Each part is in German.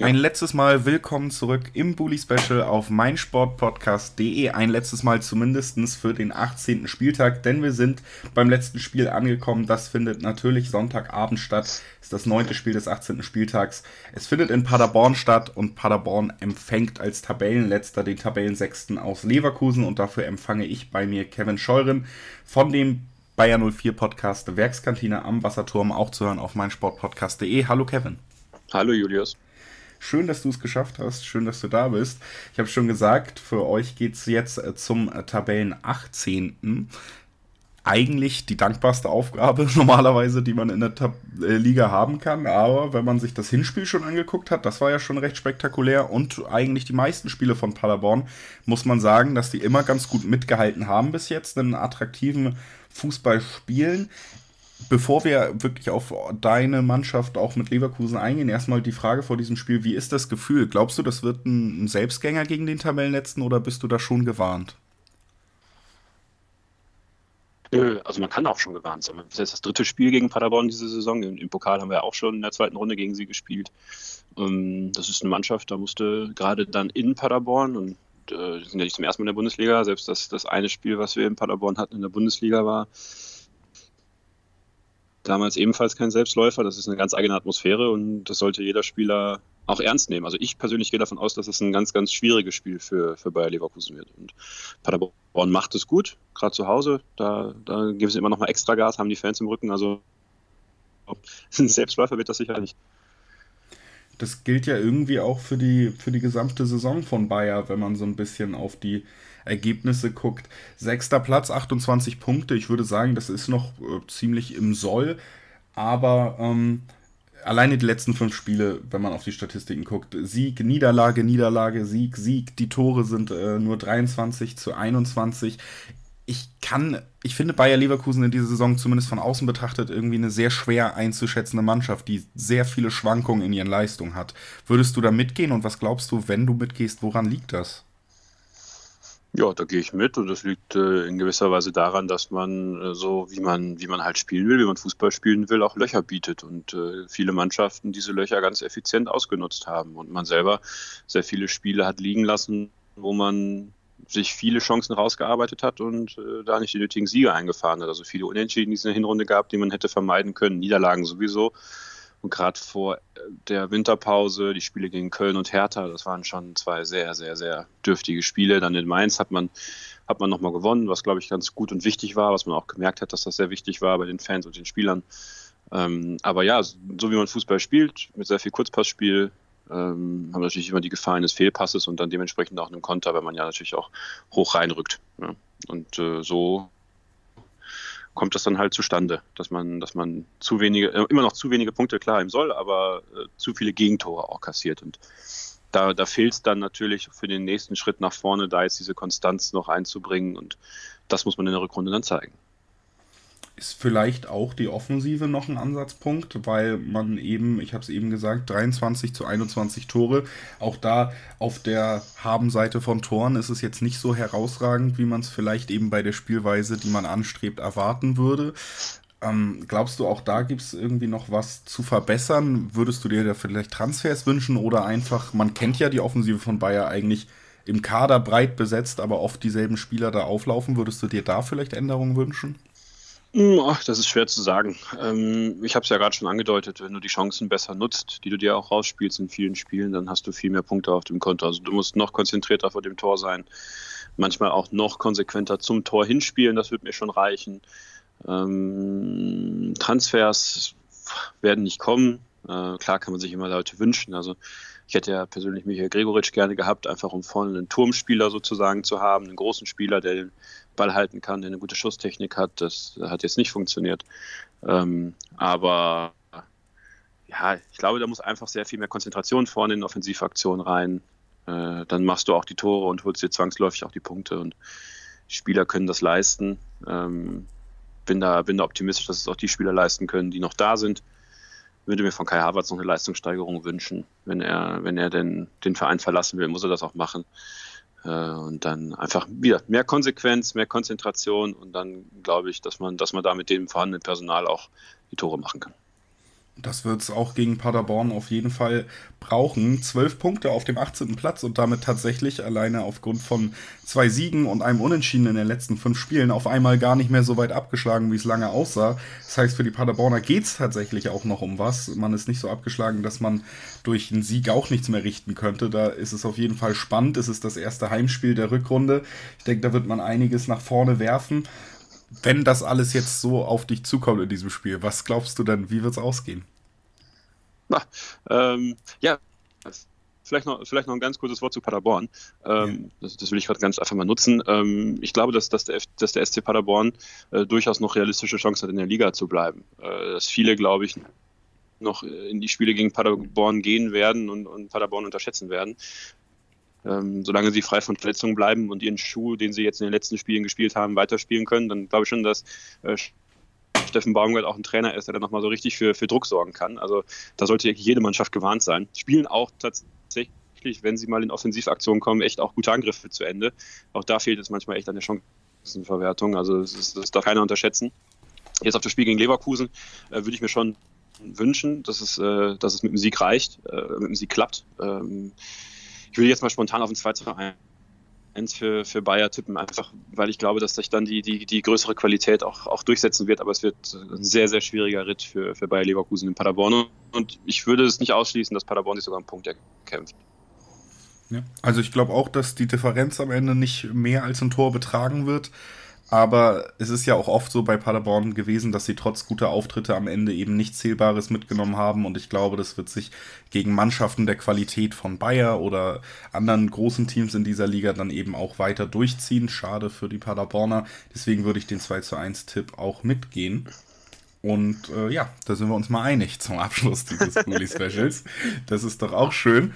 Ein letztes Mal willkommen zurück im Bully Special auf meinsportpodcast.de. Ein letztes Mal zumindest für den 18. Spieltag, denn wir sind beim letzten Spiel angekommen. Das findet natürlich Sonntagabend statt. Ist das neunte Spiel des 18. Spieltags. Es findet in Paderborn statt und Paderborn empfängt als Tabellenletzter den Tabellensechsten aus Leverkusen und dafür empfange ich bei mir Kevin Scheuren von dem Bayer 04 Podcast Werkskantine am Wasserturm auch zu hören auf meinsportpodcast.de. Hallo Kevin. Hallo Julius. Schön, dass du es geschafft hast. Schön, dass du da bist. Ich habe schon gesagt, für euch geht es jetzt äh, zum äh, Tabellen 18. Eigentlich die dankbarste Aufgabe normalerweise, die man in der Tab äh, Liga haben kann. Aber wenn man sich das Hinspiel schon angeguckt hat, das war ja schon recht spektakulär. Und eigentlich die meisten Spiele von Paderborn, muss man sagen, dass die immer ganz gut mitgehalten haben bis jetzt, einen attraktiven Fußball spielen bevor wir wirklich auf deine Mannschaft auch mit Leverkusen eingehen, erstmal die Frage vor diesem Spiel, wie ist das Gefühl? Glaubst du, das wird ein Selbstgänger gegen den Tabellenletzten oder bist du da schon gewarnt? Also man kann auch schon gewarnt sein. Das ist das dritte Spiel gegen Paderborn diese Saison. Im, Pokal haben wir auch schon in der zweiten Runde gegen sie gespielt. Ähm, das ist eine Mannschaft, da musste gerade dann in Paderborn und äh, sind ja nicht zum ersten Mal in der Bundesliga, selbst das, das eine Spiel, was wir in Paderborn hatten in der Bundesliga war, damals ebenfalls kein Selbstläufer. Das ist eine ganz eigene Atmosphäre und das sollte jeder Spieler auch ernst nehmen. Also ich persönlich gehe davon aus, dass es ein ganz, ganz schwieriges Spiel für, für Bayer Leverkusen wird. Und Paderborn macht es gut, gerade zu Hause. Da, da geben sie immer noch mal extra Gas, haben die Fans im Rücken. Also ein Selbstläufer wird das sicher nicht. Das gilt ja irgendwie auch für die, für die gesamte Saison von Bayer, wenn man so ein bisschen auf die Ergebnisse guckt. Sechster Platz, 28 Punkte. Ich würde sagen, das ist noch äh, ziemlich im Soll. Aber ähm, alleine die letzten fünf Spiele, wenn man auf die Statistiken guckt, Sieg, Niederlage, Niederlage, Sieg, Sieg. Die Tore sind äh, nur 23 zu 21. Ich kann, ich finde Bayer Leverkusen in dieser Saison zumindest von außen betrachtet irgendwie eine sehr schwer einzuschätzende Mannschaft, die sehr viele Schwankungen in ihren Leistungen hat. Würdest du da mitgehen und was glaubst du, wenn du mitgehst, woran liegt das? Ja, da gehe ich mit und das liegt äh, in gewisser Weise daran, dass man äh, so, wie man, wie man halt spielen will, wie man Fußball spielen will, auch Löcher bietet und äh, viele Mannschaften diese Löcher ganz effizient ausgenutzt haben und man selber sehr viele Spiele hat liegen lassen, wo man sich viele Chancen rausgearbeitet hat und äh, da nicht die nötigen Siege eingefahren hat. Also viele Unentschieden, die es in der Hinrunde gab, die man hätte vermeiden können, Niederlagen sowieso. Und gerade vor der Winterpause, die Spiele gegen Köln und Hertha, das waren schon zwei sehr, sehr, sehr dürftige Spiele. Dann in Mainz hat man, hat man nochmal gewonnen, was, glaube ich, ganz gut und wichtig war, was man auch gemerkt hat, dass das sehr wichtig war bei den Fans und den Spielern. Ähm, aber ja, so wie man Fußball spielt, mit sehr viel Kurzpassspiel, ähm, haben natürlich immer die Gefahr eines Fehlpasses und dann dementsprechend auch einen Konter, weil man ja natürlich auch hoch reinrückt. Ja. Und äh, so kommt das dann halt zustande, dass man, dass man zu wenige, äh, immer noch zu wenige Punkte klar im Soll, aber äh, zu viele Gegentore auch kassiert. Und da, da fehlt es dann natürlich für den nächsten Schritt nach vorne, da jetzt diese Konstanz noch einzubringen. Und das muss man in der Rückrunde dann zeigen ist vielleicht auch die Offensive noch ein Ansatzpunkt, weil man eben, ich habe es eben gesagt, 23 zu 21 Tore. Auch da auf der Habenseite von Toren ist es jetzt nicht so herausragend, wie man es vielleicht eben bei der Spielweise, die man anstrebt, erwarten würde. Ähm, glaubst du, auch da gibt es irgendwie noch was zu verbessern? Würdest du dir da vielleicht Transfers wünschen oder einfach, man kennt ja die Offensive von Bayer eigentlich im Kader breit besetzt, aber oft dieselben Spieler da auflaufen. Würdest du dir da vielleicht Änderungen wünschen? Hm, ach, das ist schwer zu sagen. Ähm, ich habe es ja gerade schon angedeutet, wenn du die Chancen besser nutzt, die du dir auch rausspielst in vielen Spielen, dann hast du viel mehr Punkte auf dem Konto. Also du musst noch konzentrierter vor dem Tor sein, manchmal auch noch konsequenter zum Tor hinspielen, das wird mir schon reichen. Ähm, Transfers werden nicht kommen. Äh, klar kann man sich immer Leute wünschen. Also ich hätte ja persönlich Michael Gregoritsch gerne gehabt, einfach um vorne einen Turmspieler sozusagen zu haben, einen großen Spieler, der den Ball halten kann, der eine gute Schusstechnik hat. Das hat jetzt nicht funktioniert. Ähm, aber ja, ich glaube, da muss einfach sehr viel mehr Konzentration vorne in Offensivaktionen rein. Äh, dann machst du auch die Tore und holst dir zwangsläufig auch die Punkte. Und die Spieler können das leisten. Ähm, bin, da, bin da optimistisch, dass es auch die Spieler leisten können, die noch da sind. Würde mir von Kai Havertz noch eine Leistungssteigerung wünschen. Wenn er, wenn er denn den Verein verlassen will, muss er das auch machen. Äh, und dann einfach wieder mehr Konsequenz, mehr Konzentration und dann glaube ich, dass man, dass man da mit dem vorhandenen Personal auch die Tore machen kann. Das wird es auch gegen Paderborn auf jeden Fall brauchen. Zwölf Punkte auf dem 18. Platz und damit tatsächlich alleine aufgrund von zwei Siegen und einem Unentschieden in den letzten fünf Spielen auf einmal gar nicht mehr so weit abgeschlagen, wie es lange aussah. Das heißt, für die Paderborner geht es tatsächlich auch noch um was. Man ist nicht so abgeschlagen, dass man durch einen Sieg auch nichts mehr richten könnte. Da ist es auf jeden Fall spannend. Es ist das erste Heimspiel der Rückrunde. Ich denke, da wird man einiges nach vorne werfen wenn das alles jetzt so auf dich zukommt in diesem Spiel, was glaubst du denn, wie wird es ausgehen? Na, ähm, ja, vielleicht noch, vielleicht noch ein ganz kurzes Wort zu Paderborn. Ähm, ja. das, das, will ich gerade ganz einfach mal nutzen. Ähm, ich glaube, dass, dass, der, dass der SC Paderborn äh, durchaus noch realistische Chancen hat, in der Liga zu bleiben. Äh, dass viele, glaube ich, noch in die Spiele gegen Paderborn gehen werden und, und Paderborn unterschätzen werden. Ähm, solange sie frei von Verletzungen bleiben und ihren Schuh, den sie jetzt in den letzten Spielen gespielt haben, weiterspielen können, dann glaube ich schon, dass äh, Steffen Baumgart auch ein Trainer ist, der dann nochmal so richtig für, für Druck sorgen kann. Also da sollte jede Mannschaft gewarnt sein. Spielen auch tatsächlich, wenn sie mal in Offensivaktionen kommen, echt auch gute Angriffe zu Ende. Auch da fehlt es manchmal echt an der Chancenverwertung. Also das, das darf keiner unterschätzen. Jetzt auf das Spiel gegen Leverkusen äh, würde ich mir schon wünschen, dass es, äh, dass es mit dem Sieg reicht, äh, mit dem Sieg klappt. Ähm, ich will jetzt mal spontan auf ein 2 zu 1 für, für Bayer tippen, einfach weil ich glaube, dass sich dann die, die, die größere Qualität auch, auch durchsetzen wird. Aber es wird ein sehr, sehr schwieriger Ritt für, für Bayer Leverkusen in Paderborn. Und ich würde es nicht ausschließen, dass Paderborn sich sogar einen Punkt erkämpft. Ja, also ich glaube auch, dass die Differenz am Ende nicht mehr als ein Tor betragen wird. Aber es ist ja auch oft so bei Paderborn gewesen, dass sie trotz guter Auftritte am Ende eben nichts Zählbares mitgenommen haben. Und ich glaube, das wird sich gegen Mannschaften der Qualität von Bayer oder anderen großen Teams in dieser Liga dann eben auch weiter durchziehen. Schade für die Paderborner. Deswegen würde ich den 2 zu 1 Tipp auch mitgehen. Und äh, ja, da sind wir uns mal einig zum Abschluss dieses Bully Specials. Das ist doch auch schön.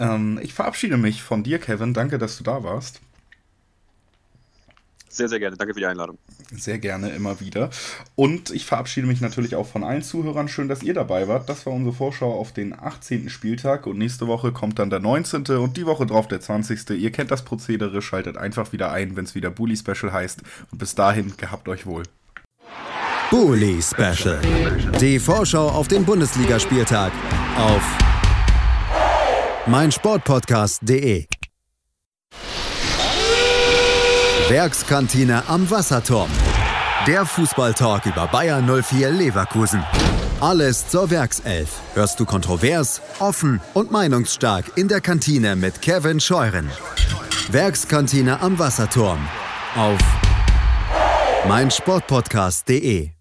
Ähm, ich verabschiede mich von dir, Kevin. Danke, dass du da warst. Sehr, sehr gerne. Danke für die Einladung. Sehr gerne, immer wieder. Und ich verabschiede mich natürlich auch von allen Zuhörern. Schön, dass ihr dabei wart. Das war unsere Vorschau auf den 18. Spieltag. Und nächste Woche kommt dann der 19. und die Woche drauf der 20. Ihr kennt das Prozedere. Schaltet einfach wieder ein, wenn es wieder Bully Special heißt. Und bis dahin, gehabt euch wohl. Bully Special. Die Vorschau auf den Bundesligaspieltag auf meinsportpodcast.de. Werkskantine am Wasserturm. Der Fußballtalk über Bayern 04 Leverkusen. Alles zur Werkself. Hörst du kontrovers, offen und meinungsstark in der Kantine mit Kevin Scheuren. Werkskantine am Wasserturm. Auf meinsportpodcast.de